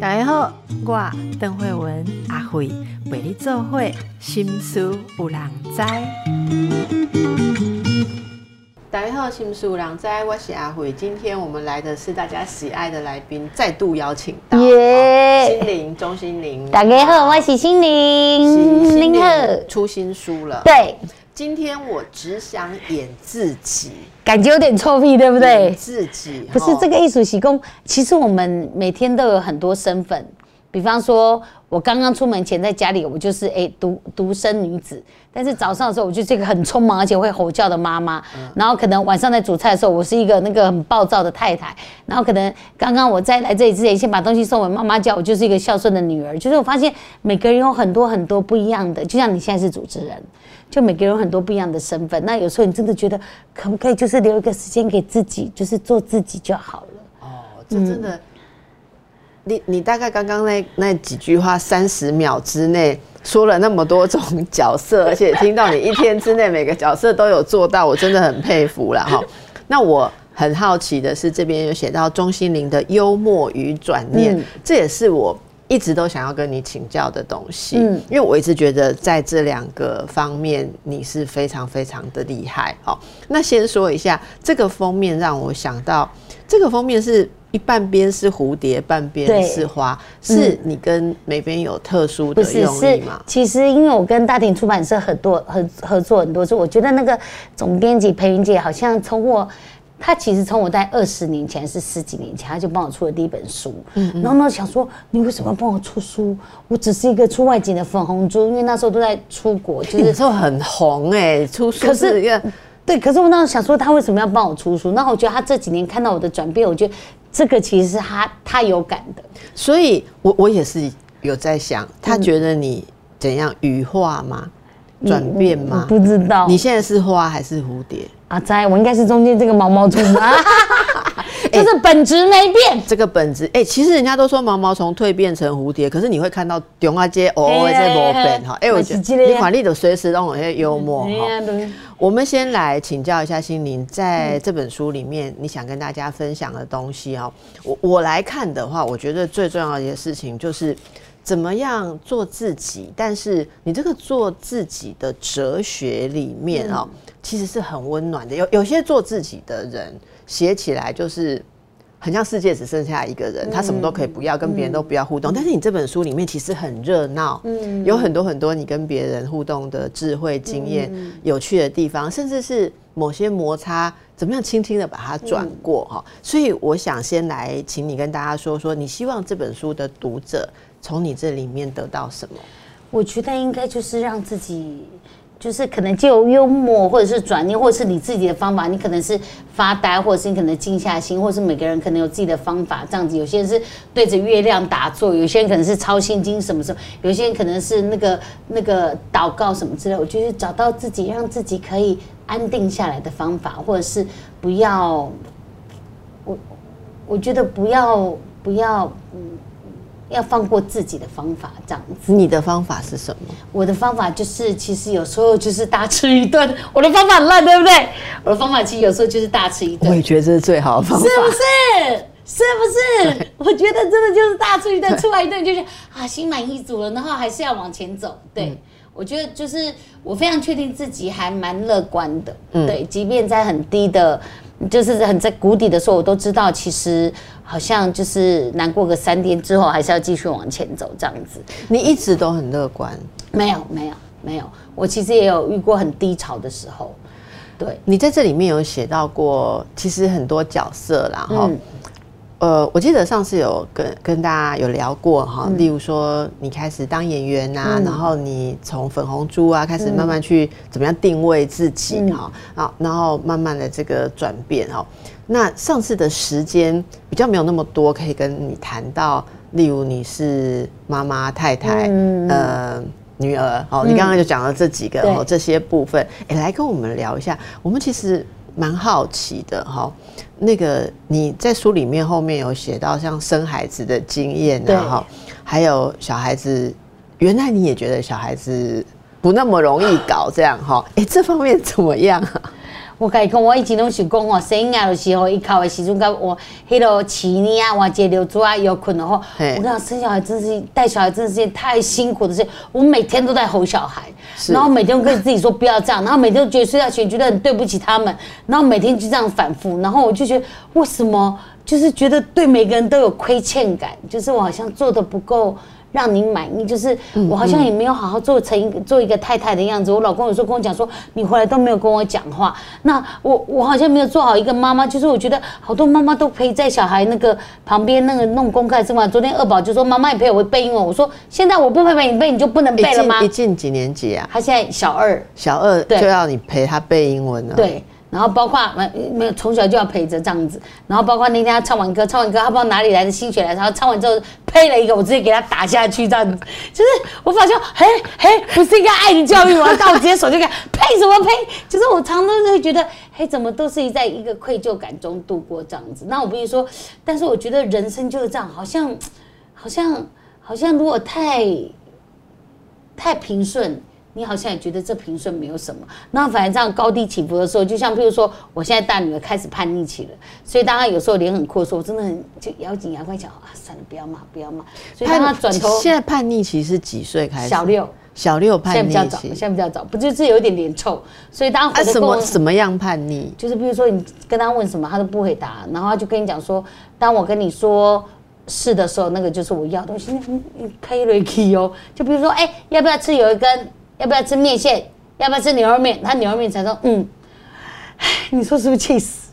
大家好，我邓慧文阿慧为你做会心思有人知。大家好，心思有人知，我是阿慧。今天我们来的是大家喜爱的来宾，再度邀请到耶心灵钟心灵。大家好，我是心灵，心灵好。出新书了。，对，今天我只想演自己，感觉有点臭屁，对不对演？自己不是哦这个艺术习功，其实我们每天都有很多身份，比方说，我刚刚出门前在家里，我就是哎独独生女子，但是早上的时候，我就是一个很匆忙而且会吼叫的妈妈，然后可能晚上在煮菜的时候，我是一个那个很暴躁的太太，然后可能刚刚我在来这里之前，先把东西送给妈妈家，我就是一个孝顺的女儿，就是我发现每个人有很多很多不一样的，就像你现在是主持人。就每个人有很多不一样的身份，那有时候你真的觉得可不可以就是留一个时间给自己，就是做自己就好了。哦，这真的，你你大概刚刚那那几句话，三十秒之内说了那么多种角色，而且听到你一天之内每个角色都有做到，我真的很佩服了哈。那我很好奇的是，这边有写到钟心凌的幽默与转念，嗯这也是我。一直都想要跟你请教的东西，嗯因为我一直觉得在这两个方面你是非常非常的厉害。好，那先说一下这个封面，让我想到这个封面是一半边是蝴蝶，半边是花，是你跟美编有特殊的用是意吗？其实因为我跟大庭出版社合作合合作很多次，我觉得那个总编辑裴云姐好像从我。他其实从我在二十年前是十几年前，他就帮我出了第一本书嗯。然后呢，想说你为什么要帮我出书？我只是一个出外景的粉红猪，因为那时候都在出国，就是你那时候很红哎、出书可是是一个对，可是我那时候想说，他为什么要帮我出书？那我觉得他这几年看到我的转变，我觉得这个其实是他他有感的。所以我我也是有在想，他觉得你怎样羽化吗？转变吗？不知道，你现在是花还是蝴蝶？阿仔，我应该是中间这个毛毛虫吧，就是本质没变。这个本质，哎、其实人家都说毛毛虫蜕变成蝴蝶，可是你会看到中啊街偶尔在磨变哈。哎，我觉得你管理的随时让我些幽默哈。我们先来请教一下心灵，在这本书里面，你想跟大家分享的东西哈。我我来看的话，我觉得最重要的一件事情就是。怎么样做自己？但是你这个做自己的哲学里面哦，其实是很温暖的。有有些做自己的人写起来就是很像世界只剩下一个人，他什么都可以不要，跟别人都不要互动。但是你这本书里面其实很热闹，有很多很多你跟别人互动的智慧经验、有趣的地方，甚至是某些摩擦，怎么样轻轻的把它转过哈。所以我想先来请你跟大家说说，你希望这本书的读者从你这里面得到什么？我觉得应该就是让自己，就是可能借由幽默，或者是转念，或者是你自己的方法，你可能是发呆，或者是你可能静下心，或者是每个人可能有自己的方法，这样子。有些人是对着月亮打坐，有些人可能是抄心经什么什么，有些人可能是那个那个祷告什么之类。我觉得找到自己让自己可以安定下来的方法，或者是不要，我我觉得不要不要嗯。要放过自己的方法，这样子。你的方法是什么？我的方法就是，其实有时候就是大吃一顿。我的方法很烂，对不对？我的方法其实有时候就是大吃一顿，我也觉得这是最好的方法，是不是？是不是？我觉得真的就是大吃一顿，吃完一顿就是啊，心满意足了，然后还是要往前走。对，我觉得就是我非常确定自己还蛮乐观的。对，即便在很低的，就是很在谷底的时候，我都知道其实好像就是难过个三天之后，还是要继续往前走这样子。你一直都很乐观。没有，没有，没有。我其实也有遇过很低潮的时候，对，你在这里面有写到过，其实很多角色啦，哈、嗯呃，我记得上次有跟跟大家有聊过哈，嗯例如说你开始当演员呐、然后你从粉红猪啊开始慢慢去怎么样定位自己嗯哈，啊、然后慢慢的这个转变哈。那上次的时间比较没有那么多，可以跟你谈到，例如你是妈妈、太太，嗯呃。女儿，哦，你刚刚就讲了这几个这些部分，哎、来跟我们聊一下。我们其实蛮好奇的哈、那个你在书里面后面有写到像生孩子的经验对啊哈，还有小孩子，原来你也觉得小孩子不那么容易搞这样哈？哎、这方面怎么样啊？我甲伊讲，我以前拢是讲吼，生婴儿的时候，伊哭的时阵，甲我迄落起呢啊，换节流珠啊，又困了吼。我跟你讲，生小孩真是带小孩真是件太辛苦的事，我每天都在吼小孩，然后每天跟自己说不要这样，然后每天都觉得睡觉前觉得很对不起他们，然后每天就这样反复，然后我就觉得为什么就是觉得对每个人都有亏欠感，就是我好像做的不够。让您满意，就是我好像也没有好好做成一个做一个太太的样子。我老公有时候跟我讲说，你回来都没有跟我讲话，那我我好像没有做好一个妈妈。就是我觉得好多妈妈都陪在小孩那个旁边那个弄功课是吗？昨天二宝就说妈妈你陪我背英文，我说现在我不陪陪你背，你就不能背了吗进一？进几年级啊？他现在小二，小二就要你陪他背英文了。，对，然后包括没没有从小就要陪着这样子，然后包括那天他唱完歌，唱完歌他不知道哪里来的心血来潮，然后唱完之后呸了一个，我直接给他打下去这样子，就是我发现嘿嘿，不是应该爱的教育吗？但我直接手就给呸什么呸，就是我常常都会觉得嘿，怎么都是在一个愧疚感中度过这样子。那我必须说，但是我觉得人生就是这样，好像好像好像如果太太平顺，你好像也觉得这平顺没有什么。那反正这样高低起伏的时候，就像譬如说，我现在大女儿开始叛逆期了，所以当她有时候脸很酷的时候，我真的很就咬紧牙关想啊，算了，不要骂，不要骂。所以当她转头现在叛逆期是几岁开始？小，六，小六现在叛逆比较早，期现。在比较早，不就是有一点脸臭，所以当她啊，什么什么样叛逆？就是比如说你跟他问什么，他都不回答，然后他就跟你讲说，当我跟你说是的时候，那个就是我要的东西，你你可以 r 哦。就比如说，哎、要不要吃有一根？要不要吃面线？要不要吃牛肉面？他牛肉面才说，嗯，你说是不是气死？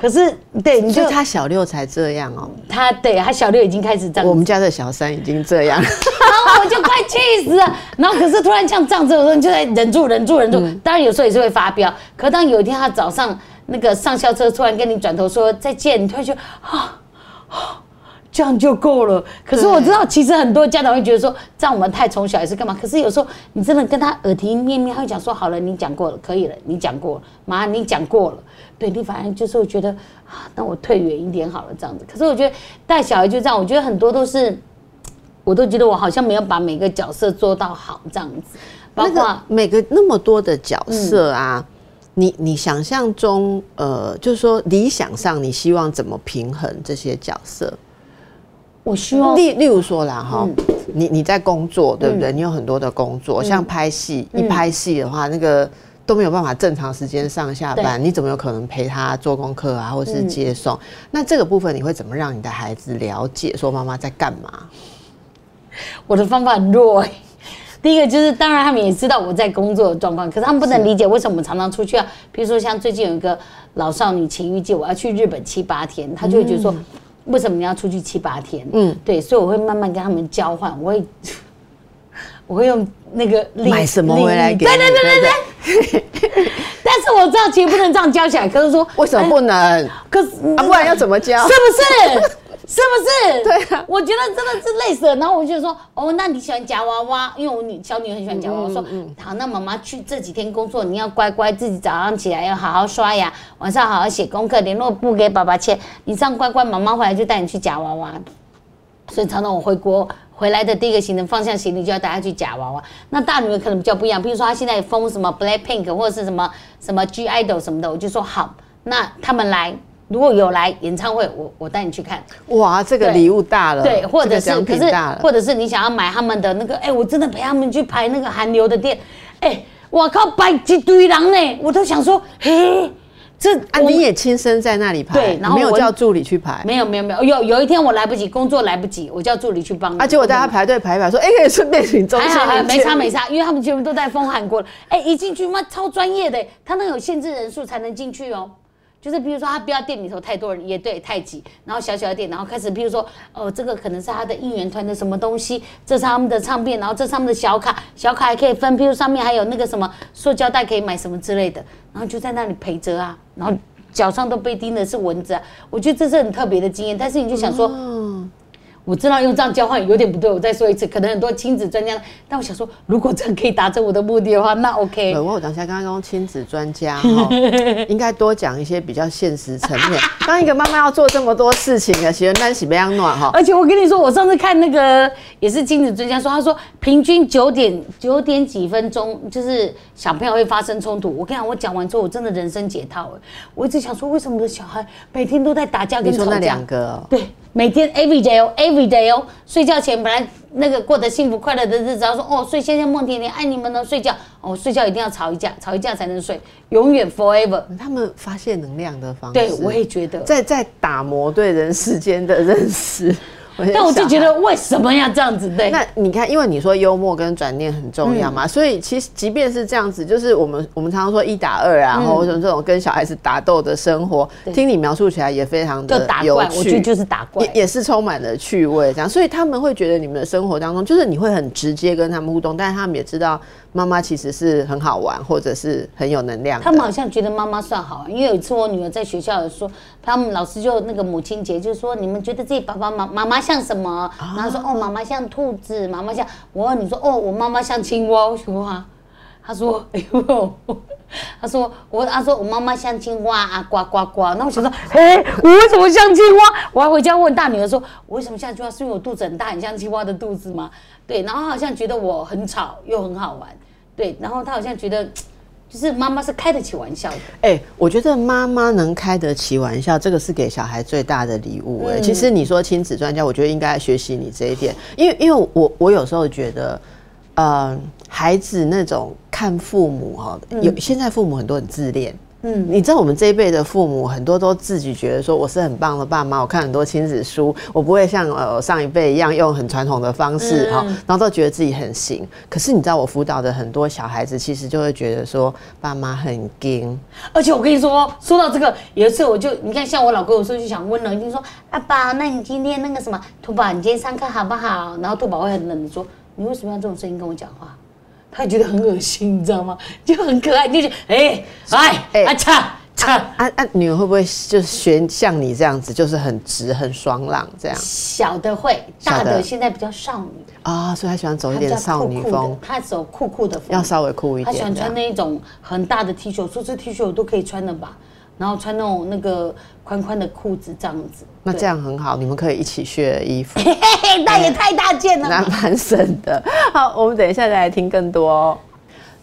可是对，你就就他小六才这样哦。他对他小六已经开始这样我们家的小三已经这样，然后我就快气死了。然后可是突然像这样子的时候，你就在忍住、忍住、忍住。当然有时候也是会发飙。可当有一天他早上那个上校车突然跟你转头说再见，你突然就啊啊。这样就够了。可是我知道，其实很多家长会觉得说，这样我们太宠小孩是干嘛？可是有时候你真的跟他耳提面命，他会讲说，好了，你讲过了，可以了，你讲过了，妈，你讲过了。对你反而就是会觉得啊，那我退远一点好了，这样子。可是我觉得带小孩就这样，我觉得很多都是。我都觉得我好像没有把每个角色做到好这样子，包那括个每个那么多的角色啊，你你想象中，呃，就是说理想上你希望怎么平衡这些角色？我希望例例如说啦，哈、嗯。你你在工作，对不对？你有很多的工作，像拍戏，嗯。一拍戏的话，那个都没有办法正常时间上下班，你怎么有可能陪他做功课啊，或是嗯。接送？那这个部分你会怎么让你的孩子了解说妈妈在干嘛？我的方法很弱哎、第一个就是，当然他们也知道我在工作的状况，可是他们不能理解为什么我们常常出去啊。比如说像最近有一个老少女情欲季，我要去日本七八天，他就会觉得说，为什么你要出去七八天？嗯嗯，对，所以我会慢慢跟他们交换，我会 我会用那个礼买什么回来给？对对对对对对。但是我知道其实不能这样教起来，可是说为什么不能？可是啊，不然要怎么教是？不是？是不是？对啊我觉得真的是累死了。然后我就说，哦，那你喜欢夹娃娃？因为我女小女很喜欢夹娃娃。我说，好，那妈妈去这几天工作，你要乖乖自己早上起来要好好刷牙，晚上好好写功课，联络簿给爸爸签。你这样乖乖，妈妈回来就带你去夹娃娃。所以常常我回国回来的第一个行程放下行李就要带她去夹娃娃。那大女儿可能比较不一样，比如说她现在封什么 Black Pink 或者是什么什么 G Idol 什么的，我就说好，那他们来。如果有来演唱会，我我带你去看，哇，这个对礼物大了，对，或者是可是品大了。或者是你想要买他们的那个，哎、我真的陪他们去排那个韩流的店，哎、我靠，摆一堆人呢，我都想说，嘿，这啊，我你也亲身在那里排，对然后没有叫助理去排。没有没有没有，有有一天我来不及，工作来不及，我叫助理去帮。啊，结果大家排队排一排，说：“哎、可以顺便请中心还好没差没差。因为他们全部都在风寒过了。哎、一进去妈超专业的，他那有限制人数才能进去哦。就是比如说他不要店里头太多人，也对太挤，然后小小的店，然后开始比如说哦，这个可能是他的应援团的什么东西，这是他们的唱片，然后这上面的小卡，小卡还可以分，比如上面还有那个什么塑胶袋可以买什么之类的，然后就在那里陪着啊，然后脚上都被叮的是蚊子啊，我觉得这是很特别的经验，但是你就想说。我知道用这样交换有点不对，我再说一次，可能很多亲子专家，但我想说，如果这样可以达成我的目的的话，那 OK。呃，我有当下刚刚讲亲子专家哈，应该多讲一些比较现实层面。当一个妈妈要做这么多事情啊，喜欢担喜不样暖哈。而且我跟你说，我上次看那个也是亲子专家说，他说平均九点九点几分钟，就是小朋友会发生冲突。我跟你讲，我讲完之后，我真的人生解套了。我一直想说，为什么我的小孩每天都在打架跟吵架？你说那两个哦，对，每天 every day 哦，every day 哦，睡觉前本来那个过得幸福快乐的日子，然后说哦，睡先生梦甜甜爱你们呢，睡觉哦，睡觉一定要吵一架，吵一架才能睡，永远 forever。他们发泄能量的方式，对我也觉得，在在打磨对人世间的认识。但我就觉得为什么要这样子？对，那你看，因为你说幽默跟转念很重要嘛，所以其实即便是这样子，就是我们我们常常说一打二啊，或者这种跟小孩子打斗的生活，听你描述起来也非常的有趣，我觉得就是打怪，也也是充满了趣味这样，所以他们会觉得你们的生活当中，就是你会很直接跟他们互动，但是他们也知道妈妈其实是很好玩，或者是很有能量。他们好像觉得妈妈算好玩，因为有一次我女儿在学校说，他们老师就那个母亲节，就说你们觉得自己爸爸妈妈妈像什么？然后说哦，妈妈像兔子，妈妈像我。你说哦，我妈妈像青蛙。我说啊，他说 哎呦，他说我，他说我妈妈像青蛙啊，呱呱呱。那我想说，哎，我为什么像青蛙？我还回家问大女儿说，我为什么像青蛙？是因为我肚子很大，很像青蛙的肚子吗？对，然后好像觉得我很吵又很好玩。对，然后他好像觉得。就是妈妈是开得起玩笑的，哎，我觉得妈妈能开得起玩笑，这个是给小孩最大的礼物。哎，其实你说亲子专家，我觉得应该学习你这一点，因为因为我我有时候觉得，呃，孩子那种看父母哈，有现在父母很多很自恋。嗯，你知道我们这一辈的父母很多都自己觉得说我是很棒的爸妈，我看很多亲子书，我不会像呃上一辈一样用很传统的方式哈，然后都觉得自己很行。可是你知道我辅导的很多小孩子，其实就会觉得说爸妈很硬。而且我跟你说，说到这个，有一次我就你看，像我老公有时候就想温柔，就说阿爸，那你今天那个什么，兔宝，你今天上课好不好？然后兔宝会很冷的说，你为什么要这种声音跟我讲话？他觉得很恶心，你知道吗？就很可爱，就是哎哎啊擦擦啊啊！女儿会不会就是学像你这样子，就是很直、很爽朗这样？小的会，大的现在比较少女啊，所以他喜欢走一点少女风。他走酷酷的风，要稍微酷一点。他喜欢穿那一种很大的 T 恤，说这 T 恤我都可以穿的吧？然后穿那种那个宽宽的裤子这样子。那这样很好，你们可以一起学衣服。那也太大件了，那蛮省的。好，我们等一下再来听更多。哦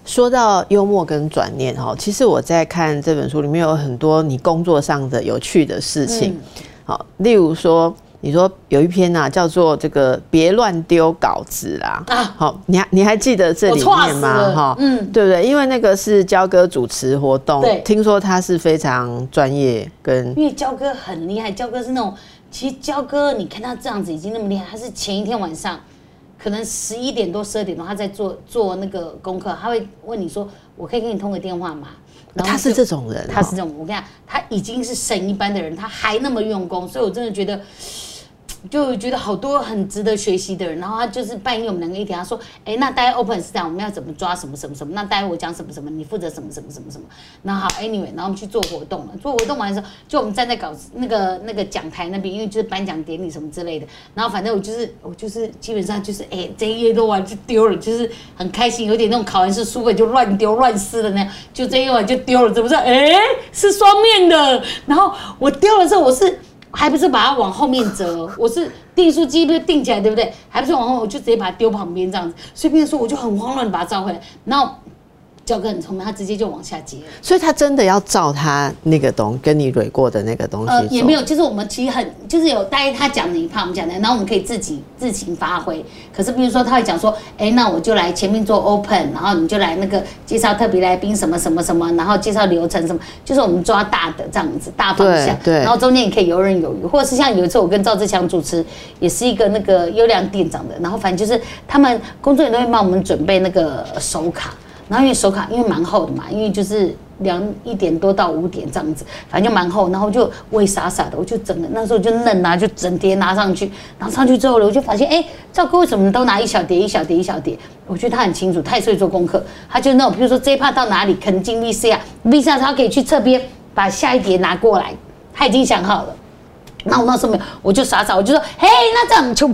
说到幽默跟转念哈，其实我在看这本书里面有很多你工作上的有趣的事情。好，例如说，你说有一篇呐，叫做这个别乱丢稿子啦。啊，好，你还你还记得这里面吗？哈，嗯，对不对？因为那个是焦哥主持活动，听说他是非常专业，跟因为焦哥很厉害，焦哥是那种。其实焦哥，你看他这样子已经那么厉害，他是前一天晚上，可能十一点多、十二点多，他在做做那个功课，他会问你说：“我可以跟你通个电话吗？”他是这种人，他是这种。我跟你讲，他已经是神一般的人，他还那么用功，所以我真的觉得。就觉得好多很值得学习的人，然后他就是半夜我们两个一起，他说：“哎，那待会 open 是这样，我们要怎么抓什么什么什么？那待会我讲什么什么，你负责什么什么什么什么？那好，anyway，然后我们去做活动了。做活动完的时候，就我们站在搞那个那个讲台那边，因为就是颁奖典礼什么之类的。然后反正我就是我就是基本上就是哎，这一页都完就丢了，就是很开心，有点那种考完试书本就乱丢乱撕的那样，就这一晚就丢了，怎么着？哎，是双面的。然后我丢了之后，我是。还不是把它往后面折，我是订书机不是订起来对不对？还不是往后，我就直接把它丢旁边这样子。随便说，我就很慌乱的把它召回来，然后。教哥很聪明，他直接就往下接，所以他真的要照他那个东跟你蕊过的那个东西。呃，也没有，就是我们其实很就是有大概他讲的一趴，我们讲的，然后我们可以自己自行发挥。可是比如说他会讲说，哎，那我就来前面做 open，然后你就来那个介绍特别来宾什么什么什么，然后介绍流程什么，就是我们抓大的这样子大方向。对。然后中间也可以游刃有余，或者是像有一次我跟赵志强主持，也是一个那个优良店长的，然后反正就是他们工作人员都会帮我们准备那个手卡。然后因为手卡因为蛮厚的嘛，因为就是两一点多到五点这样子，反正就蛮厚。然后就我也傻傻的，我就整个那时候就嫩啊，就整叠拿上去。然后上去之后呢，我就发现，哎，赵哥为什么都拿一小叠、一小叠、一小叠？我觉得他很清楚，他也会做功课。他就那种，比如说这一趴到哪里，可能进 V C 啊，V C 他可以去侧边把下一叠拿过来，他已经想好了。然后我那时候没有，我就傻傻，我就说，嘿，那这样就，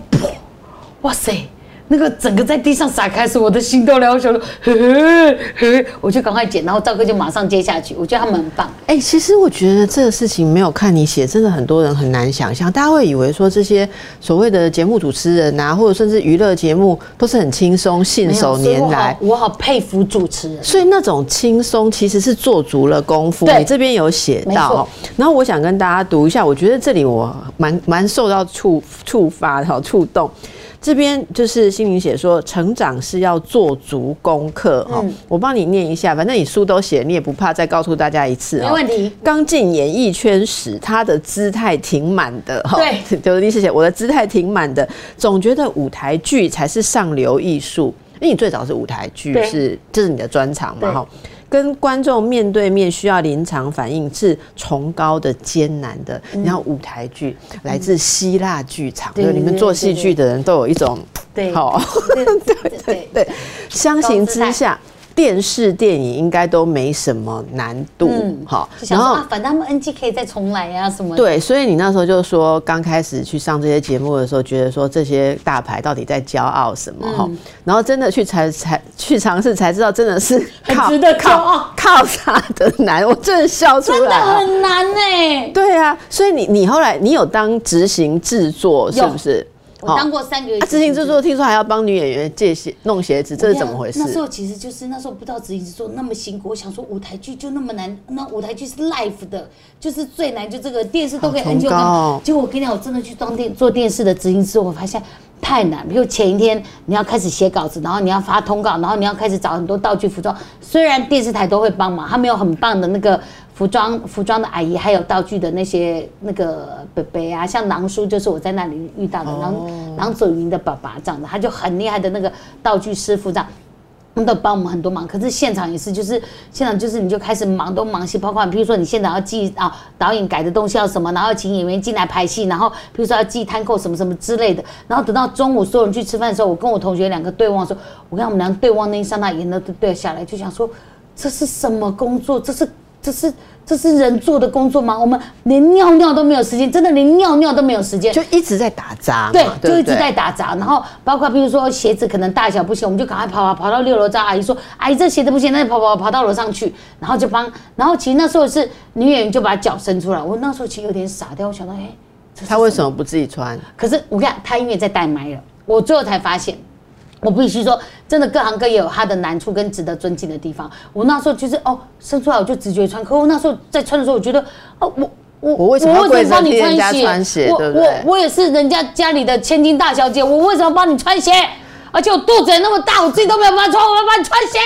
哇塞！那个整个在地上撒开时，我的心都了，嘿嘿嘿，我就赶快捡，然后赵哥就马上接下去。我觉得他们很棒。哎、其实我觉得这个事情没有看你写，真的很多人很难想象。大家会以为说这些所谓的节目主持人啊，或者甚至娱乐节目都是很轻松、信手拈来好。我好佩服主持人。所以那种轻松其实是做足了功夫，对你这边有写到哦。然后我想跟大家读一下，我觉得这里我蛮蛮受到触触发的，好触动。这边就是心灵写说，成长是要做足功课哈。嗯我帮你念一下，反正你书都写，你也不怕再告诉大家一次哦。没问题。刚进演艺圈时，他的姿态挺满的，哈对，就是历史写我的姿态挺满的，总觉得舞台剧才是上流艺术。因为你最早是舞台剧，是这是你的专长嘛，对哈。跟观众面对面需要临场反应是崇高的、艰难的。嗯然后舞台剧来自希腊剧场，对就你们做戏剧的人都有一种对，好。对对对对，相形之下，电视电影应该都没什么难度，好、就想说啊，反正他们 NG 可以再重来呀、什么的。对，所以你那时候就说，刚开始去上这些节目的时候，觉得说这些大牌到底在骄傲什么哈、然后真的去才才去尝试才知道，真的是靠很值得骄靠傲靠啥的难，我真的笑出来真的。很难呢、对啊，所以你你后来你有当执行制作是不是？我当过三个月啊执行制作，听说还要帮女演员借鞋、弄鞋子，这是怎么回事那？时候其实就是那时候不知道执行制作那么辛苦，我想说舞台剧就那么难，那舞台剧是 life 的，就是最难，就这个电视都可以好 N 就崇高哦结果我跟你讲，我真的去当电做电视的执行制作，我发现太难。比如前一天你要开始写稿子，然后你要发通告，然后你要开始找很多道具服装。虽然电视台都会帮忙，他们有很棒的那个服装服装的阿姨，还有道具的那些那个北北啊，像狼叔就是我在那里遇到的狼狼祖云的爸爸这样的，他就很厉害的那个道具师傅这样。都帮我们很多忙，可是现场也是，就是现场就是你就开始忙东忙西，包括比如说你现场要记啊导演改的东西要什么，然后请演员进来排戏，然后比如说要记摊扣什么什么之类的，然后等到中午所有人去吃饭的时候，我跟我同学两个对望的时候，我跟我们俩对望那一刹那，眼泪都掉下来，就想说这是什么工作？这是这是这是人做的工作吗？我们连尿尿都没有时间，真的连尿尿都没有时间，就一直在打杂嘛，对，就一直在。打杂，然后包括比如说鞋子可能大小不行，我们就赶快跑啊跑到六楼找阿姨说，阿姨这鞋子不行，那就跑跑跑到楼上去，然后就帮，然后其实那时候是女演员就把脚伸出来，我那时候其实有点傻掉，我想到，哎、这是他为什么不自己穿？可是我跟你讲，他因为在带麦了，我最后才发现，我必须说，真的各行各业有它的难处跟值得尊敬的地方。我那时候就是哦，生出来我就直觉穿，可我那时候在穿的时候，我觉得哦，我。我我为什么要帮你替人家穿穿鞋我我我也是人家家里的千金大小姐，我为什么帮你穿鞋？而且我肚子也那么大，我自己都没有办法穿，我要帮你穿鞋。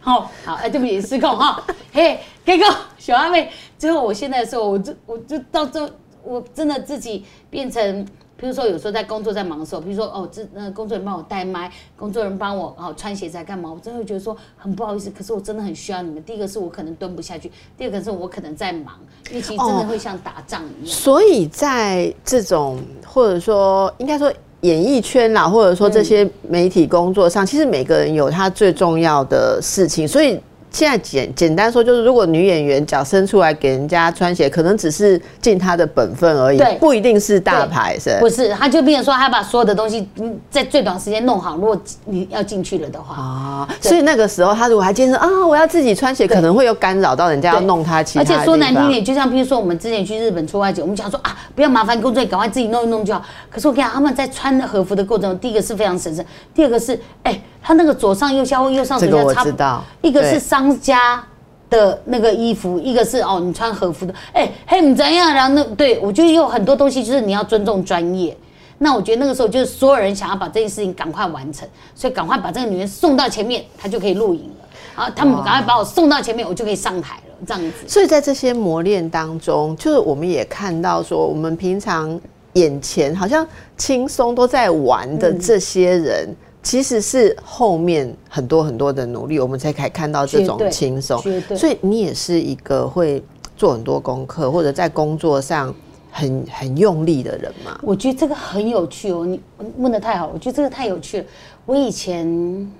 好好，哎，对不起，失控哈。嘿，给个小阿妹。最后，我现在的时候，我就我就到这，我真的自己变成。比如说，有时候在工作在忙的时候，比如说哦，这呃工作人员帮我带麦，工作人员帮我哦穿鞋在干嘛，我真的会觉得说很不好意思。可是我真的很需要你们。第一个是我可能蹲不下去，第二个是我可能在忙，因为其实真的会像打仗一样。所以在这种或者说应该说演艺圈啦，或者说这些媒体工作上，其实每个人有他最重要的事情，所以。现在简简单说，就是如果女演员脚伸出来给人家穿鞋，可能只是尽她的本分而已，不一定是大牌，是不是，他就变成说，他把所有的东西嗯在最短时间弄好。如果你要进去了的话，啊。所以那个时候，她如果还坚持啊，我要自己穿鞋，可能会有干扰到人家要弄她其他而。且说难听点，就像譬如说我们之前去日本出外景，我们想说啊，不要麻烦工作，赶快自己弄一弄就好。可是我跟你讲，他们在穿和服的过程中，第一个是非常神圣，第二个是哎，他那个左上右下或右上左这个我下差不知道一个是商家。的那个衣服，一个是哦，你穿和服的，哎、嘿，你怎样？然后那对我觉得有很多东西就是你要尊重专业。那我觉得那个时候就是所有人想要把这件事情赶快完成，所以赶快把这个女人送到前面，她就可以录影了。然后他们赶快把我送到前面，我就可以上台了，这样子。所以在这些磨练当中，就是我们也看到说，我们平常眼前好像轻松都在玩的这些人，其实是后面很多很多的努力，我们才可以看到这种轻松所以你也是一个会做很多功课，或者在工作上很很用力的人嘛？我觉得这个很有趣哦，你问的太好，我觉得这个太有趣了。我以前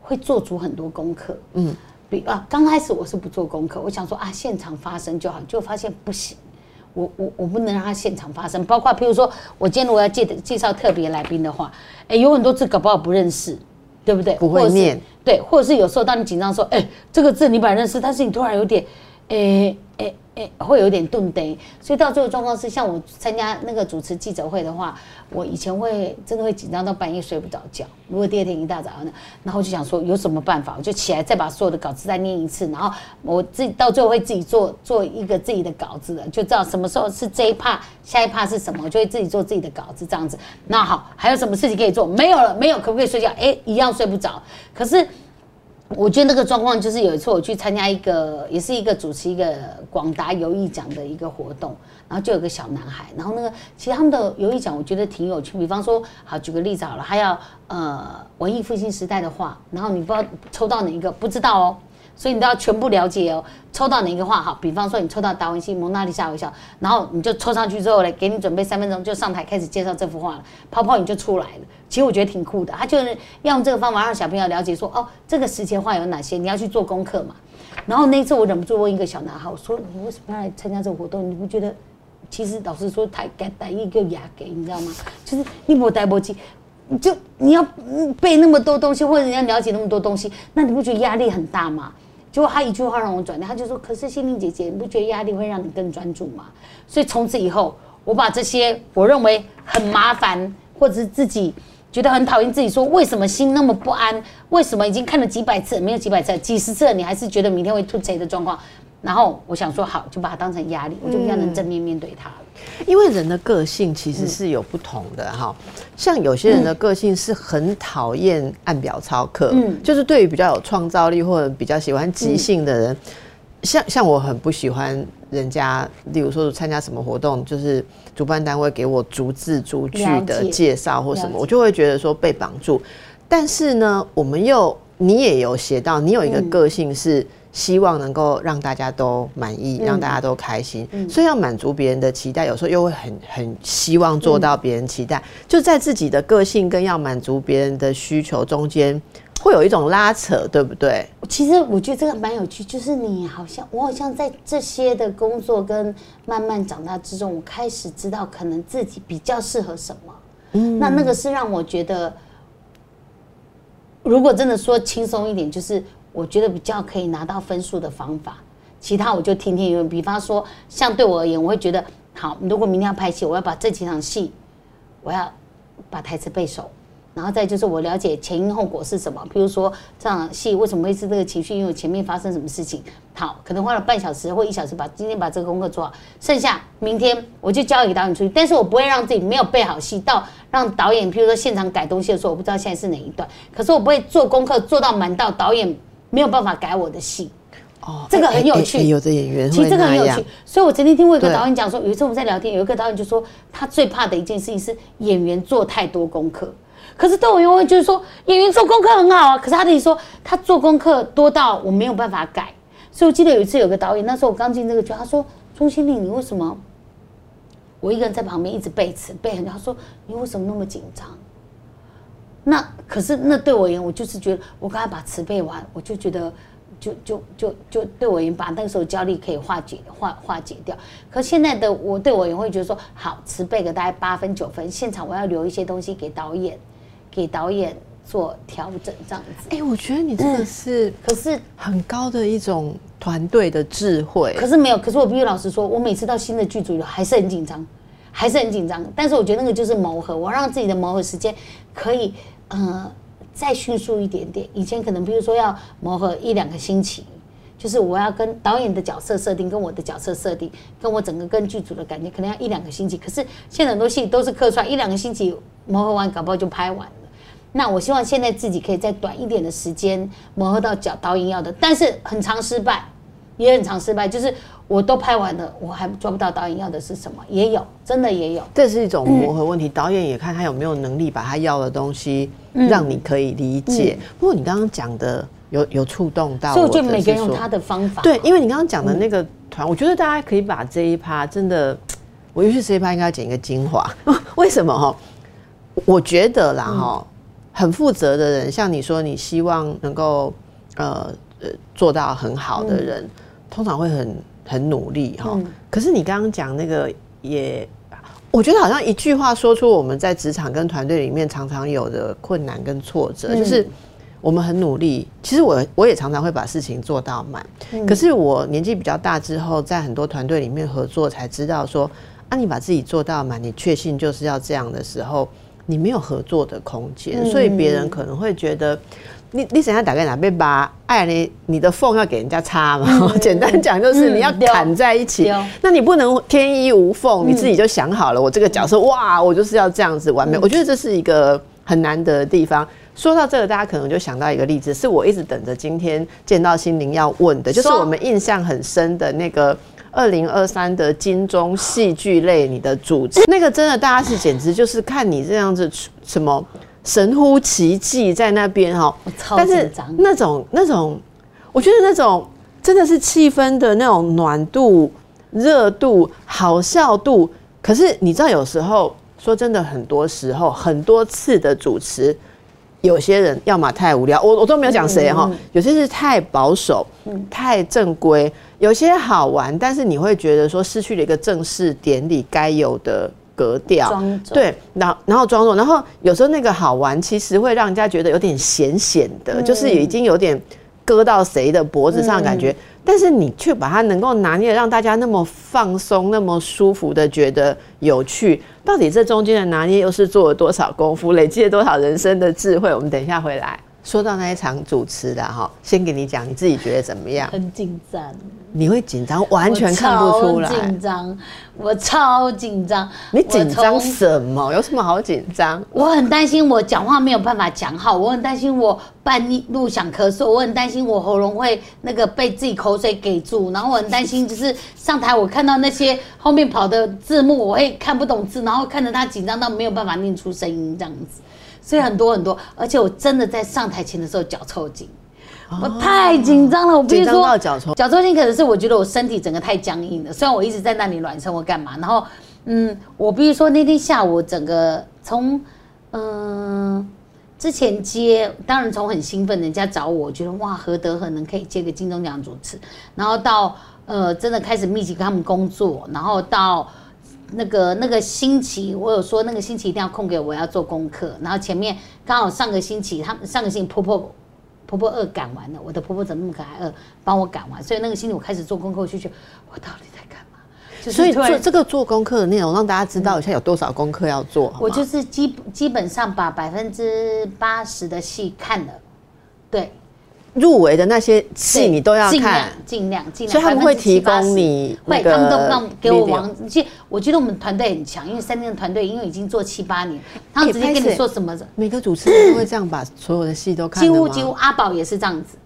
会做足很多功课，嗯，比啊，刚开始我是不做功课，我想说啊，现场发生就好，就发现不行。我我我不能让它现场发生。包括譬如说，我今天如果要介介绍特别来宾的话，哎，有很多字搞不好不认识，对不对？不会念。对，或者是有时候当你紧张说，哎，这个字你本来认识，但是你突然有点，诶诶诶，会有点顿呆，所以到最后状况是，像我参加那个主持记者会的话，我以前会真的会紧张到半夜睡不着觉。如果第二天一大早呢，然后就想说有什么办法，我就起来再把所有的稿子再念一次，然后我自己到最后会自己做做一个自己的稿子的，就知道什么时候是这一趴，下一趴是什么，我就会自己做自己的稿子这样子。那好，还有什么事情可以做？没有了，没有，可不可以睡觉？哎，一样睡不着。可是。我觉得那个状况就是有一次我去参加一个，也是一个主持一个广达游艺奖的一个活动，然后就有个小男孩，然后那个其实他们的游艺奖我觉得挺有趣，比方说，好举个例子好了，他要呃文艺复兴时代的话，然后你不知道抽到哪一个，不知道哦。所以你都要全部了解哦。抽到哪个画好？比方说你抽到达文西《蒙娜丽莎微笑》，然后你就抽上去之后呢，给你准备三分钟就上台开始介绍这幅画了，泡泡你就出来了。其实我觉得挺酷的，他就是要用这个方法让小朋友了解说，哦，这个时间画有哪些，你要去做功课嘛。然后那次我忍不住问一个小男孩，我说你为什么要来参加这个活动？你不觉得其实老师说台该带一个牙给你知道吗？就是你不带不起，你就你要背那么多东西，或者你要了解那么多东西，那你不觉得压力很大吗？结果他一句话让我转念，他就说：“可是心灵姐姐，你不觉得压力会让你更专注吗？”所以从此以后，我把这些我认为很麻烦，或者是自己觉得很讨厌自己，说为什么心那么不安？为什么已经看了几百次，没有几百次，几十次，你还是觉得明天会吐贼的状况？然后我想说，好，就把它当成压力，我就比较能正面面对它。因为人的个性其实是有不同的哈，像有些人的个性是很讨厌按表操课，嗯，就是对于比较有创造力或者比较喜欢即兴的人，像像我很不喜欢人家，例如说参加什么活动，就是主办单位给我逐字逐句的介绍或什么，我就会觉得说被绑住。但是呢，我们又你也有写到，你有一个个性是。希望能够让大家都满意，让大家都开心，所以要满足别人的期待，有时候又会很很希望做到别人期待，就在自己的个性跟要满足别人的需求中间，会有一种拉扯，对不对？其实我觉得这个蛮有趣，就是你好像我好像在这些的工作跟慢慢长大之中，我开始知道可能自己比较适合什么。嗯，那那个是让我觉得，如果真的说轻松一点，就是。我觉得比较可以拿到分数的方法，其他我就听听。因为比方说，像对我而言，我会觉得好。如果明天要拍戏，我要把这几场戏，我要把台词背熟。然后再就是我了解前因后果是什么。比如说这场戏为什么会是这个情绪，因为前面发生什么事情。好，可能花了半小时或一小时把今天把这个功课做好，剩下明天我就交给导演出去。但是我不会让自己没有背好戏，到让导演，譬如说现场改东西的时候，我不知道现在是哪一段。可是我不会做功课做到满到导演。没有办法改我的戏，哦，这个很有趣。有的演员其实这个很有趣，所以我曾经听过一个导演讲说，有一次我们在聊天，有一个导演就说，他最怕的一件事情是演员做太多功课。可是窦唯会就是说，演员做功课很好啊，可是他的意思说，他做功课多到我没有办法改。所以我记得有一次有个导演，那时候我刚进这个剧，他说：“钟欣凌，你为什么？”我一个人在旁边一直背词背很久，他说：“你为什么那么紧张？”那可是那对我而言，我就是觉得我刚才把词背完，我就觉得就就就就对我而言，把那个时候焦虑可以化解化化解掉。可现在的我对我也会觉得说，好词背个大概八分九分，现场我要留一些东西给导演，给导演做调整这样子。哎，我觉得你真的是，可是很高的一种团队的智慧。可是没有，可是我必须老实说，我每次到新的剧组还是很紧张，还是很紧张。但是我觉得那个就是磨合，我让自己的磨合时间可以。呃，再迅速一点点。以前可能比如说要磨合一两个星期，就是我要跟导演的角色设定，跟我的角色设定，跟我整个跟剧组的感觉，可能要一两个星期。可是现在很多戏都是客串，一两个星期磨合完，搞不好就拍完了。那我希望现在自己可以在短一点的时间磨合到角导演要的，但是很长失败，也很长失败，就是。我都拍完了，我还抓不到导演要的是什么，也有，真的也有。这是一种磨合问题，导演也看他有没有能力把他要的东西让你可以理解。不过你刚刚讲的有有触动到，所以我觉得每个人有他的方法。对，因为你刚刚讲的那个团，我觉得大家可以把这一趴真的，我尤其这一趴应该要剪一个精华。为什么哈？我觉得啦哈，很负责的人，像你说你希望能够呃呃做到很好的人，通常会很。很努力哈。可是你刚刚讲那个也，我觉得好像一句话说出我们在职场跟团队里面常常有的困难跟挫折，就是我们很努力。其实我我也常常会把事情做到满，可是我年纪比较大之后，在很多团队里面合作，才知道说，啊，你把自己做到满，你确信就是要这样的时候，你没有合作的空间，所以别人可能会觉得。你你想要打开哪边把爱你你的缝要给人家插嘛？简单讲就是你要砍在一起，那你不能天衣无缝，你自己就想好了，我这个角色哇，我就是要这样子完美。我觉得这是一个很难得的地方。说到这个，大家可能就想到一个例子，是我一直等着今天见到心灵要问的，就是我们印象很深的那个二零二三的金钟戏剧类你的主持，那个真的大家是简直就是看你这样子什么。神乎其技在那边哈，但是那种那种，我觉得那种真的是气氛的那种暖度、热度、好笑度。可是你知道，有时候说真的，很多时候很多次的主持，有些人要么太无聊，我我都没有讲谁哈，有些是太保守、太正规，有些好玩，但是你会觉得说失去了一个正式典礼该有的。格调对，然后然后装作，然后有时候那个好玩，其实会让人家觉得有点显显的，就是已经有点割到谁的脖子上感觉，但是你却把它能够拿捏，让大家那么放松、那么舒服的觉得有趣，到底这中间的拿捏又是做了多少功夫，累积了多少人生的智慧？我们等一下回来。说到那一场主持的哈，先给你讲，你自己觉得怎么样？很紧张。你会紧张，完全看不出来。紧张，我超紧张。你紧张什么？有什么好紧张？我很担心我讲话没有办法讲好，我很担心我半路想咳嗽，我很担心我喉咙会那个被自己口水给住，然后我很担心就是上台我看到那些后面跑的字幕，我会看不懂字，然后看着他紧张到没有办法念出声音这样子，所以很多很多，而且我真的在上台前的时候脚抽筋。我太紧张了，我必须说，脚抽脚抽筋可能是我觉得我身体整个太僵硬了。虽然我一直在那里暖身或干嘛，然后嗯，我必须说那天下午整个从嗯之前接，当然从很兴奋，人家找我，觉得哇何德何能可以接个金钟奖主持，然后到呃真的开始密集跟他们工作，然后到那个那个星期，我有说那个星期一定要空给我要做功课，然后前面刚好上个星期他们上个星期婆婆。婆婆二赶完了，我的婆婆怎么那么可爱？二帮我赶完，所以那个星期我开始做功课，我就觉得我到底在干嘛？所以做这个做功课的内容，让大家知道一下有多少功课要做。我就是基基本上把百分之八十的戏看了，对。入围的那些戏你都要看，尽量尽量，所以他们会提供你，会他们都让给我网。其实我觉得我们团队很强，因为三天的团队因为已经做七八年，他们直接跟你说什么，每个主持人都会这样把所有的戏都看。几乎几乎阿宝也是这样子，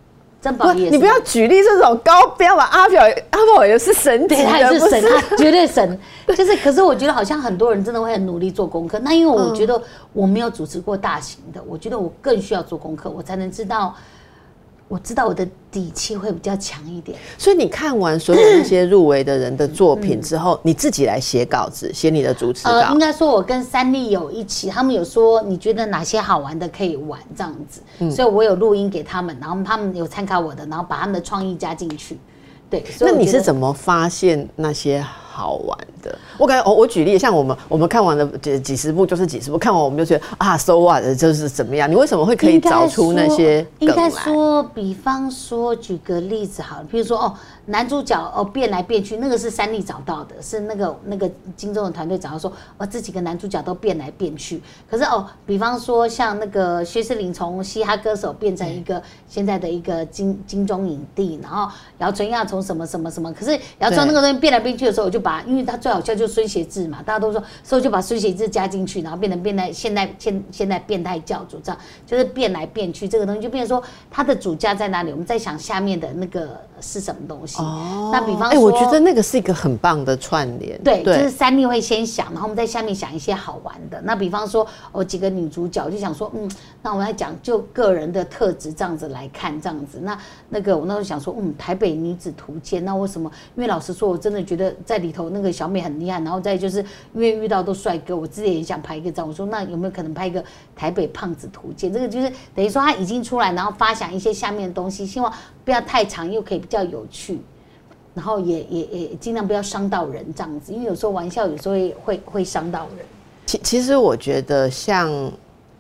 珍宝也是。你不要举例这种高不要把阿表阿宝也是神级他也是神，他绝对神。就是，可是我觉得好像很多人真的会很努力做功课。那因为我觉得我没有主持过大型的，我觉得我更需要做功课，我才能知道。我知道我的底气会比较强一点，所以你看完所有那些入围的人的作品之后，你自己来写稿子，写你的主持稿。应该说，我跟三立有一起，他们有说你觉得哪些好玩的可以玩这样子，所以我有录音给他们，然后他们有参考我的，然后把他们的创意加进去。对，那你是怎么发现那些？好玩的，我感觉我我举例，像我们我们看完了几几十部就是几十部，看完我们就觉得啊，so what，就是怎么样？你为什么会可以找出那些？应该说，比方说，举个例子好了，比如说哦，男主角哦变来变去，那个是三立找到的，是那个那个金钟的团队找到说，哦，这几个男主角都变来变去。可是哦，比方说像那个薛之林从嘻哈歌手变成一个现在的一个金金钟影帝，然后姚纯亚从什么什么什么，可是姚春那个东西变来变去的时候，我就。把，因为他最好笑就是孙协志嘛，大家都说，所以就把孙协志加进去，然后变成变态，现在现现在变态教主这样，就是变来变去，这个东西就变成说他的主家在哪里？我们在想下面的那个是什么东西？哦，那比方，哎，我觉得那个是一个很棒的串联。对，就是三立会先想，然后我们在下面想一些好玩的。那比方说，哦，几个女主角就想说，嗯，那我们来讲就个人的特质这样子来看，这样子。那那个我那时候想说，嗯，台北女子图鉴，那为什么？因为老实说，我真的觉得在里。头那个小美很厉害，然后再就是因为遇到都帅哥，我自己也想拍一个照。我说那有没有可能拍一个台北胖子图鉴？这个就是等于说他已经出来，然后发想一些下面的东西，希望不要太长，又可以比较有趣。然后也也也尽量不要伤到人这样子，因为有时候玩笑有时候会会会伤到人。其其实我觉得像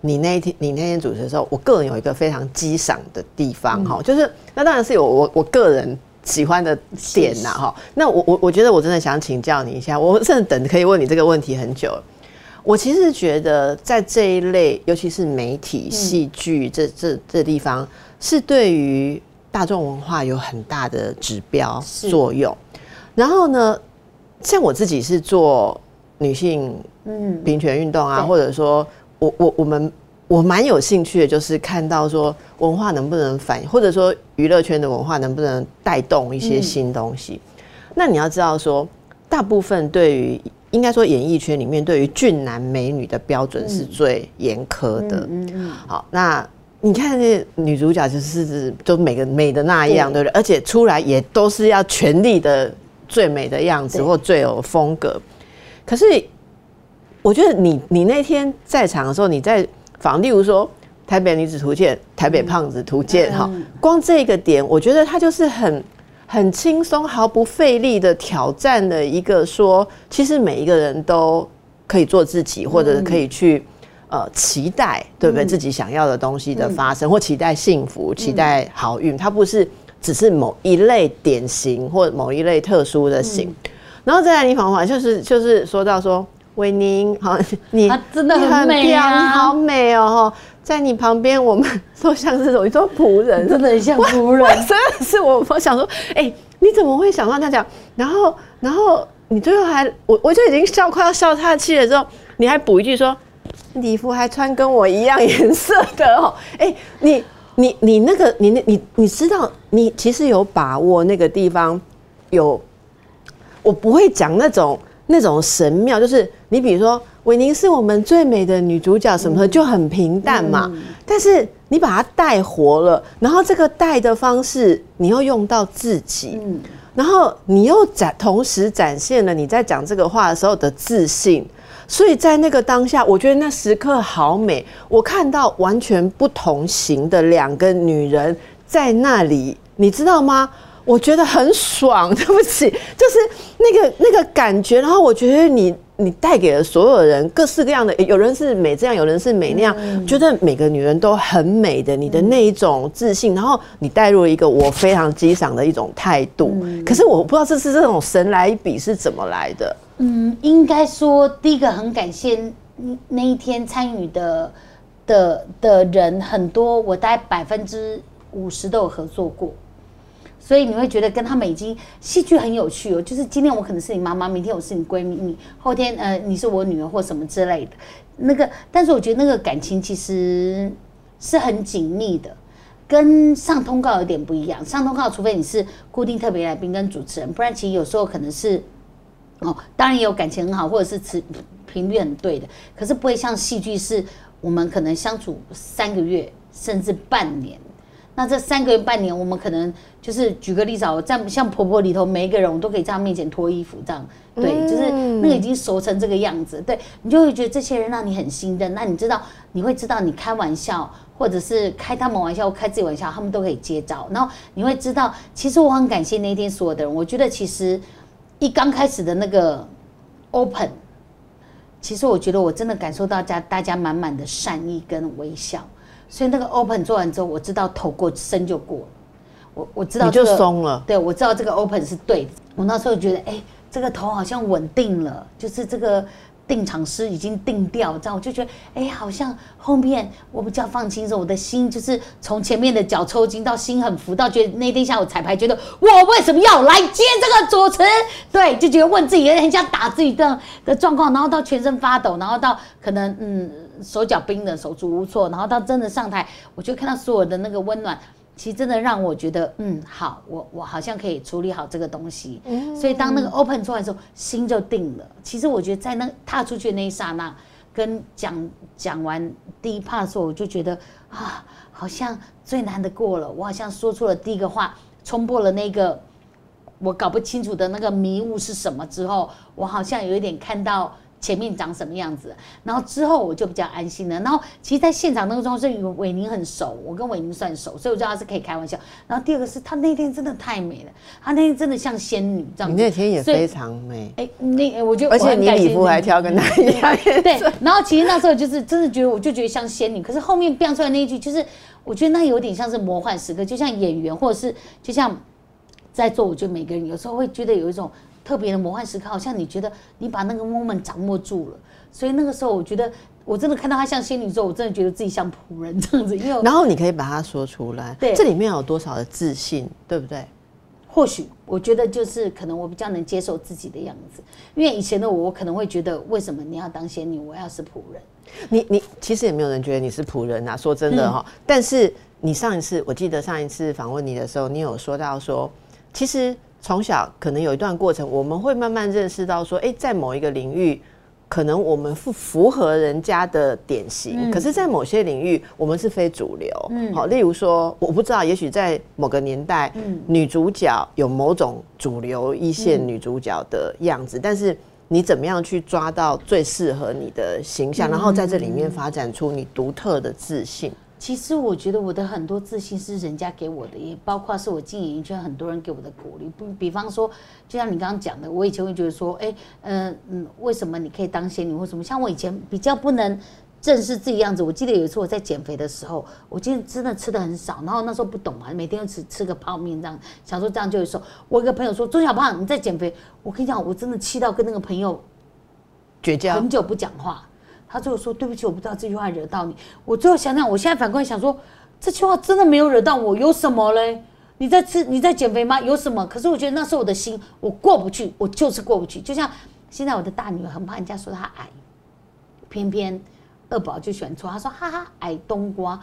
你那一天你那天主持的时候，我个人有一个非常激赏的地方哈，就是那当然是有我我个人喜欢的点呐哈。那我我我觉得我真的想请教你一下，我真的等可以问你这个问题很久了。我其实觉得在这一类，尤其是媒体、戏剧这这这地方，是对于大众文化有很大的指标作用。然后呢，像我自己是做女性嗯平权运动啊，或者说我我我们我蛮有兴趣的，就是看到说文化能不能反，或者说娱乐圈的文化能不能带动一些新东西。那你要知道说，大部分对于应该说，演艺圈里面对于俊男美女的标准是最严苛的。嗯嗯。好，那你看那女主角就是都每个美的那样，对不对？而且出来也都是要全力的最美的样子或最有风格。可是，我觉得你你那天在场的时候，你在访，例如说《台北女子图鉴》《台北胖子图鉴》哈，光这个点，我觉得它就是很。很轻松、毫不费力的挑战的一个说，其实每一个人都可以做自己，或者可以去呃期待，对不对？自己想要的东西的发生，或期待幸福、期待好运。它不是只是某一类典型或某一类特殊的型。然后再来，你访问就是就是说到说，维宁，好，你真的很美啊，你好美哦。在你旁边，我们 都像这种，你说仆人，真的很像仆人。真的是我，我想说，哎，你怎么会想到这样讲？然后，然后你最后还，我我就已经笑快要笑岔气了。之后，你还补一句说，礼服还穿跟我一样颜色的哦。哎，你你你那个，你那你你知道，你其实有把握那个地方有，我不会讲那种那种神妙，就是你比如说。韦宁是我们最美的女主角，什么的就很平淡嘛。但是你把它带活了，然后这个带的方式，你又用到自己，然后你又展同时展现了你在讲这个话的时候的自信。所以在那个当下，我觉得那时刻好美。我看到完全不同型的两个女人在那里，你知道吗？我觉得很爽。对不起，就是那个那个感觉。然后我觉得你。你带给了所有人各式各样的，有人是美这样，有人是美那样，觉得每个女人都很美的，你的那一种自信，然后你带入了一个我非常欣赏的一种态度。可是我不知道这是这种神来一笔是怎么来的。嗯，应该说第一个很感谢那一天参与的的的人很多，我大概百分之五十都有合作过。所以你会觉得跟他们已经戏剧很有趣哦，就是今天我可能是你妈妈，明天我是你闺蜜，你后天呃你是我女儿或什么之类的，那个，但是我觉得那个感情其实是很紧密的，跟上通告有点不一样。上通告除非你是固定特别来宾跟主持人，不然其实有时候可能是哦，当然也有感情很好，或者是词频率很对的，可是不会像戏剧是我们可能相处三个月甚至半年。那这三个月半年，我们可能就是举个例子，我在像婆婆里头，每一个人我都可以在她面前脱衣服，这样对，就是那个已经熟成这个样子，对你就会觉得这些人让你很信任。那你知道，你会知道你开玩笑，或者是开他们玩笑，开自己玩笑，他们都可以接招。然后你会知道，其实我很感谢那一天所有的人。我觉得其实一刚开始的那个 open，其实我觉得我真的感受到家大家满满的善意跟微笑。所以那个 open 做完之后，我知道头过身就过了，我我知道你就松了，对我知道这个 open 是对的。我那时候觉得，哎，这个头好像稳定了，就是这个定场师已经定掉，这样我就觉得，哎，好像后面我比较放轻松，我的心就是从前面的脚抽筋到心很浮，到觉得那天下午彩排，觉得我为什么要来接这个主持？对，就觉得问自己很想打自己的的状况，然后到全身发抖，然后到可能嗯。手脚冰冷，手足无措，然后到真的上台，我就看到所有的那个温暖，其实真的让我觉得，嗯，好，我我好像可以处理好这个东西。所以当那个 open 出来的时候，心就定了。其实我觉得在那踏出去的那一刹那，跟讲讲完第一 part 的时候，我就觉得啊，好像最难的过了。我好像说出了第一个话，冲破了那个我搞不清楚的那个迷雾是什么之后，我好像有一点看到。前面长什么样子，然后之后我就比较安心了。然后其实，在现场那个状况是伟宁很熟，我跟伟宁算熟，所以我知道他是可以开玩笑。然后第二个是他那天真的太美了，他那天真的像仙女这样。你那天也非常美，哎，那我就而且你礼服还挑跟他一样。对，然后其实那时候就是真的觉得，我就觉得像仙女。可是后面变出来那一句，就是我觉得那有点像是魔幻时刻，就像演员或者是就像在座，我觉得每个人有时候会觉得有一种。特别的魔幻时刻，好像你觉得你把那个 moment 掌握住了，所以那个时候我觉得我真的看到他像仙女之后，我真的觉得自己像仆人这样子。因为然后你可以把它说出来，对，这里面有多少的自信，对不对？或许我觉得就是可能我比较能接受自己的样子，因为以前的我，我可能会觉得为什么你要当仙女，我要是仆人？你你其实也没有人觉得你是仆人啊，说真的哈。但是你上一次我记得上一次访问你的时候，你有说到说，其实。从小可能有一段过程，我们会慢慢认识到说，哎，在某一个领域，可能我们符符合人家的典型，可是，在某些领域，我们是非主流。嗯，好，例如说，我不知道，也许在某个年代，女主角有某种主流一线女主角的样子，但是你怎么样去抓到最适合你的形象，然后在这里面发展出你独特的自信。其实我觉得我的很多自信是人家给我的，也包括是我进演艺圈很多人给我的鼓励。不，比方说，就像你刚刚讲的，我以前会觉得说，哎，嗯嗯，为什么你可以当仙女或什么？像我以前比较不能正视自己样子。我记得有一次我在减肥的时候，我今天真的吃的很少，然后那时候不懂嘛，每天就吃吃个泡面这样，想说这样就会瘦。我一个朋友说：“钟小胖，你在减肥。”我跟你讲，我真的气到跟那个朋友绝交，很久不讲话。他最后说：“对不起，我不知道这句话惹到你。”我最后想想，我现在反过来想说，这句话真的没有惹到我，有什么嘞？你在吃，你在减肥吗？有什么？可是我觉得那是我的心，我过不去，我就是过不去。就像现在我的大女儿很怕人家说她矮，偏偏二宝就喜欢说，他说：“哈哈，矮冬瓜。”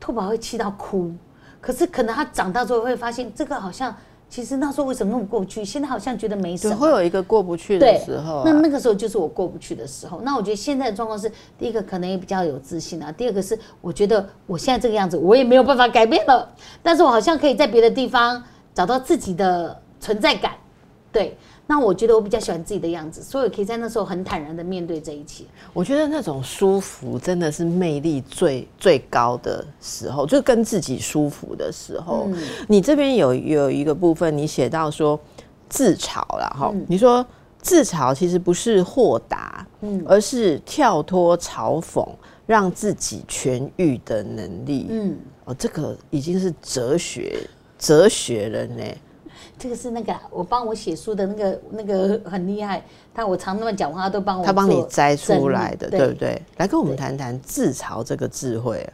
兔宝会气到哭。可是可能他长大之后会发现，这个好像。其实那时候为什么那么过不去？现在好像觉得没什么。会有一个过不去的时候。那那个时候就是我过不去的时候。那我觉得现在的状况是，第一个可能也比较有自信啊。第二个是，我觉得我现在这个样子，我也没有办法改变了。但是我好像可以在别的地方找到自己的存在感，对。那我觉得我比较喜欢自己的样子，所以可以在那时候很坦然的面对这一切。我觉得那种舒服真的是魅力最最高的时候，就跟自己舒服的时候。你这边有有一个部分，你写到说自嘲了哈，你说自嘲其实不是豁达，嗯，而是跳脱嘲讽，让自己痊愈的能力。嗯，哦，这个已经是哲学哲学了呢。这个是那个我帮我写书的那个那个很厉害，他我常那么讲话，他都帮我他帮你摘出来的，对不对？来跟我们谈谈自嘲这个智慧。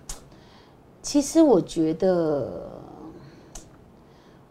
其实我觉得，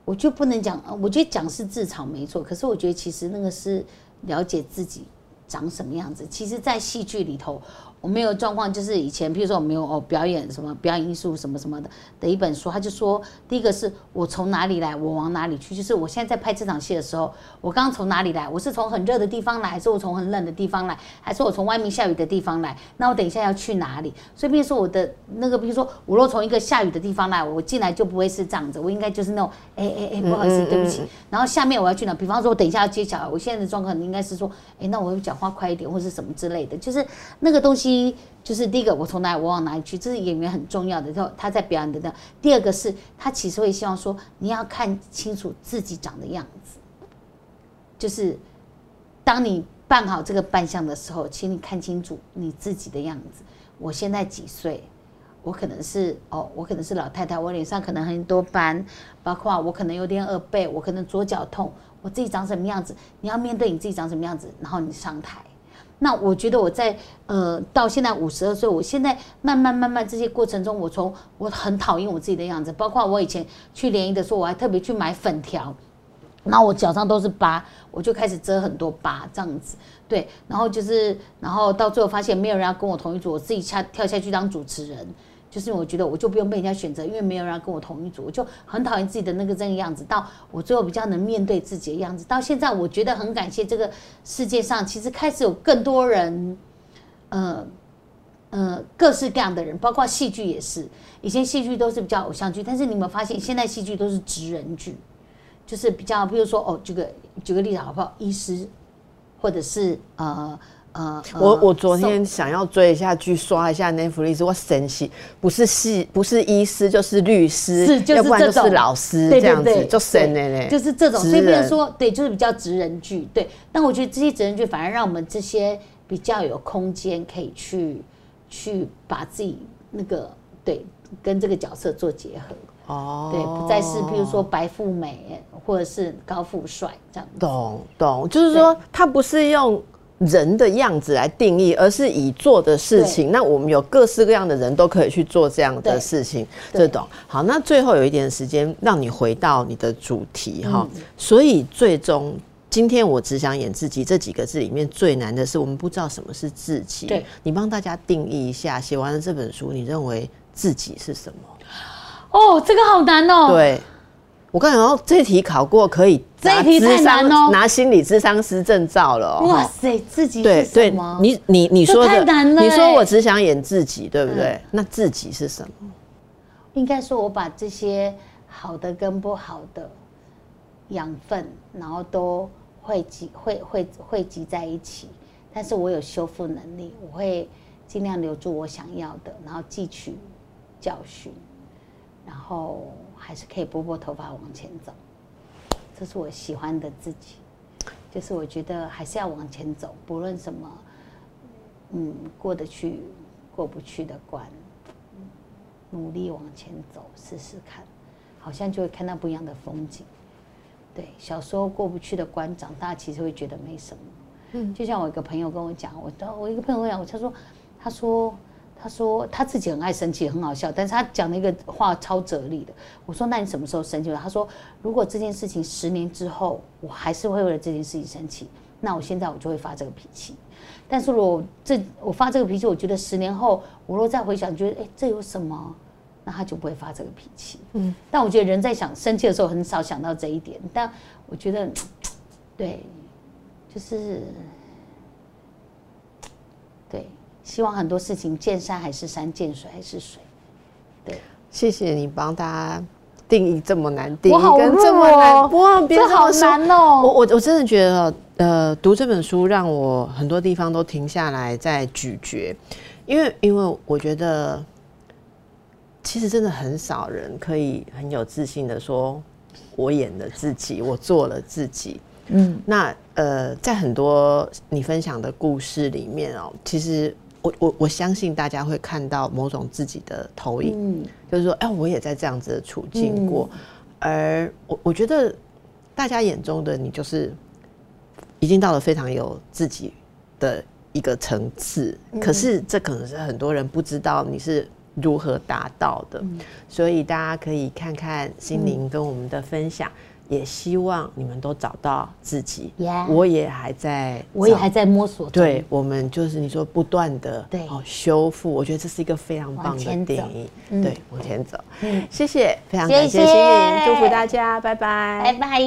我就不能讲，我觉得讲是自嘲没错，可是我觉得其实那个是了解自己长什么样子。其实，在戏剧里头。我没有状况，就是以前，比如说我没有哦表演什么表演艺术什么什么的的一本书，他就说，第一个是我从哪里来，我往哪里去，就是我现在在拍这场戏的时候，我刚刚从哪里来，我是从很热的地方来，还是我从很冷的地方来，还是我从外面下雨的地方来？那我等一下要去哪里？所以，比如说我的那个，比如说我若从一个下雨的地方来，我进来就不会是这样子，我应该就是那种，哎哎哎，不好意思，对不起。然后下面我要去哪？比方说，我等一下要接小孩，我现在的状况应该是说，哎，那我讲话快一点，或是什么之类的，就是那个东西。第一就是第一个，我从哪我往哪里去，这是演员很重要的。后他在表演的那。第二个是他其实会希望说，你要看清楚自己长的样子。就是当你扮好这个扮相的时候，请你看清楚你自己的样子。我现在几岁？我可能是哦，我可能是老太太，我脸上可能很多斑，包括我可能有点耳背，我可能左脚痛，我自己长什么样子？你要面对你自己长什么样子，然后你上台。那我觉得我在呃到现在五十二岁，我现在慢慢慢慢这些过程中，我从我很讨厌我自己的样子，包括我以前去联谊的时候，我还特别去买粉条，然后我脚上都是疤，我就开始遮很多疤这样子，对，然后就是然后到最后发现没有人要跟我同一组，我自己下跳下去当主持人。就是我觉得我就不用被人家选择，因为没有人跟我同一组，我就很讨厌自己的那个这个样子。到我最后比较能面对自己的样子，到现在我觉得很感谢这个世界上，其实开始有更多人，呃呃，各式各样的人，包括戏剧也是。以前戏剧都是比较偶像剧，但是你有没有发现，现在戏剧都是职人剧，就是比较，比如说哦，举个举个例子好不好？医师，或者是呃呃，我呃我昨天想要追一下剧，刷一下 Netflix，我神奇，不是戏，不是医师就是律师，是就是要不然就是老师对这样子，就神的嘞，就是这种，职所以变成人说，对，就是比较职人剧，对。但我觉得这些职人剧反而让我们这些比较有空间可以去去把自己那个对跟这个角色做结合，哦，对，不再是譬如说白富美或者是高富帅这样子。懂懂，就是说他不是用人的样子来定义，而是以做的事情。那我们有各式各样的人都可以去做这样的事情，这种。好，那最后有一点时间，让你回到你的主题哈。嗯所以最终。今天我只想演自己这几个字里面最难的是，我们不知道什么是自己。对，你帮大家定义一下，写完了这本书，你认为自己是什么？哦，这个好难哦。对，我刚才说这题考过，可以拿这题太智商难哦拿心理智商师证照了、哦。哇塞，自己对对你你你这说的，太难了你说欸我只想演自己，对不对？嗯那自己是什么？应该说，我把这些好的跟不好的养分，然后都汇集汇汇汇集在一起。但是我有修复能力，我会尽量留住我想要的，然后汲取教训，然后还是可以拨拨头发往前走。这是我喜欢的自己，就是我觉得还是要往前走，不论什么，嗯，过得去过不去的关，努力往前走，试试看，好像就会看到不一样的风景。对，小时候过不去的关，长大其实会觉得没什么。嗯，就像我一个朋友跟我讲，我我一个朋友跟我讲，他说，他说，他说他自己很爱生气，很好笑，但是他讲了一个话超哲理的。我说，那你什么时候生气？他说，如果这件事情十年之后，我还是会为了这件事情生气，那我现在我就会发这个脾气。但是如果这我发这个脾气，我觉得十年后我若再回想，觉得哎、这有什么？那他就不会发这个脾气。嗯，但我觉得人在想生气的时候，很少想到这一点。但我觉得，对，就是对，希望很多事情见山还是山，见水还是水。对，谢谢你帮大家定义这么难定义，我好跟这么弱难，哦哇，别这好难哦我我我真的觉得，呃，读这本书让我很多地方都停下来在咀嚼，因为因为我觉得，其实真的很少人可以很有自信的说，我演了自己，我做了自己。嗯，那呃，在很多你分享的故事里面哦，其实我我我相信大家会看到某种自己的投影，嗯，就是说，哎，我也在这样子的处境过，而我我觉得大家眼中的你，就是已经到了非常有自己的一个层次，可是这可能是很多人不知道你是如何达到的，所以大家可以看看心灵跟我们的分享。也希望你们都找到自己我也还在，我也还在摸索中。对我们就是你说不断的对哦修复，我觉得这是一个非常棒的定义。嗯对，往前走。嗯谢谢，非常感谢心灵，祝福大家，拜拜，拜拜。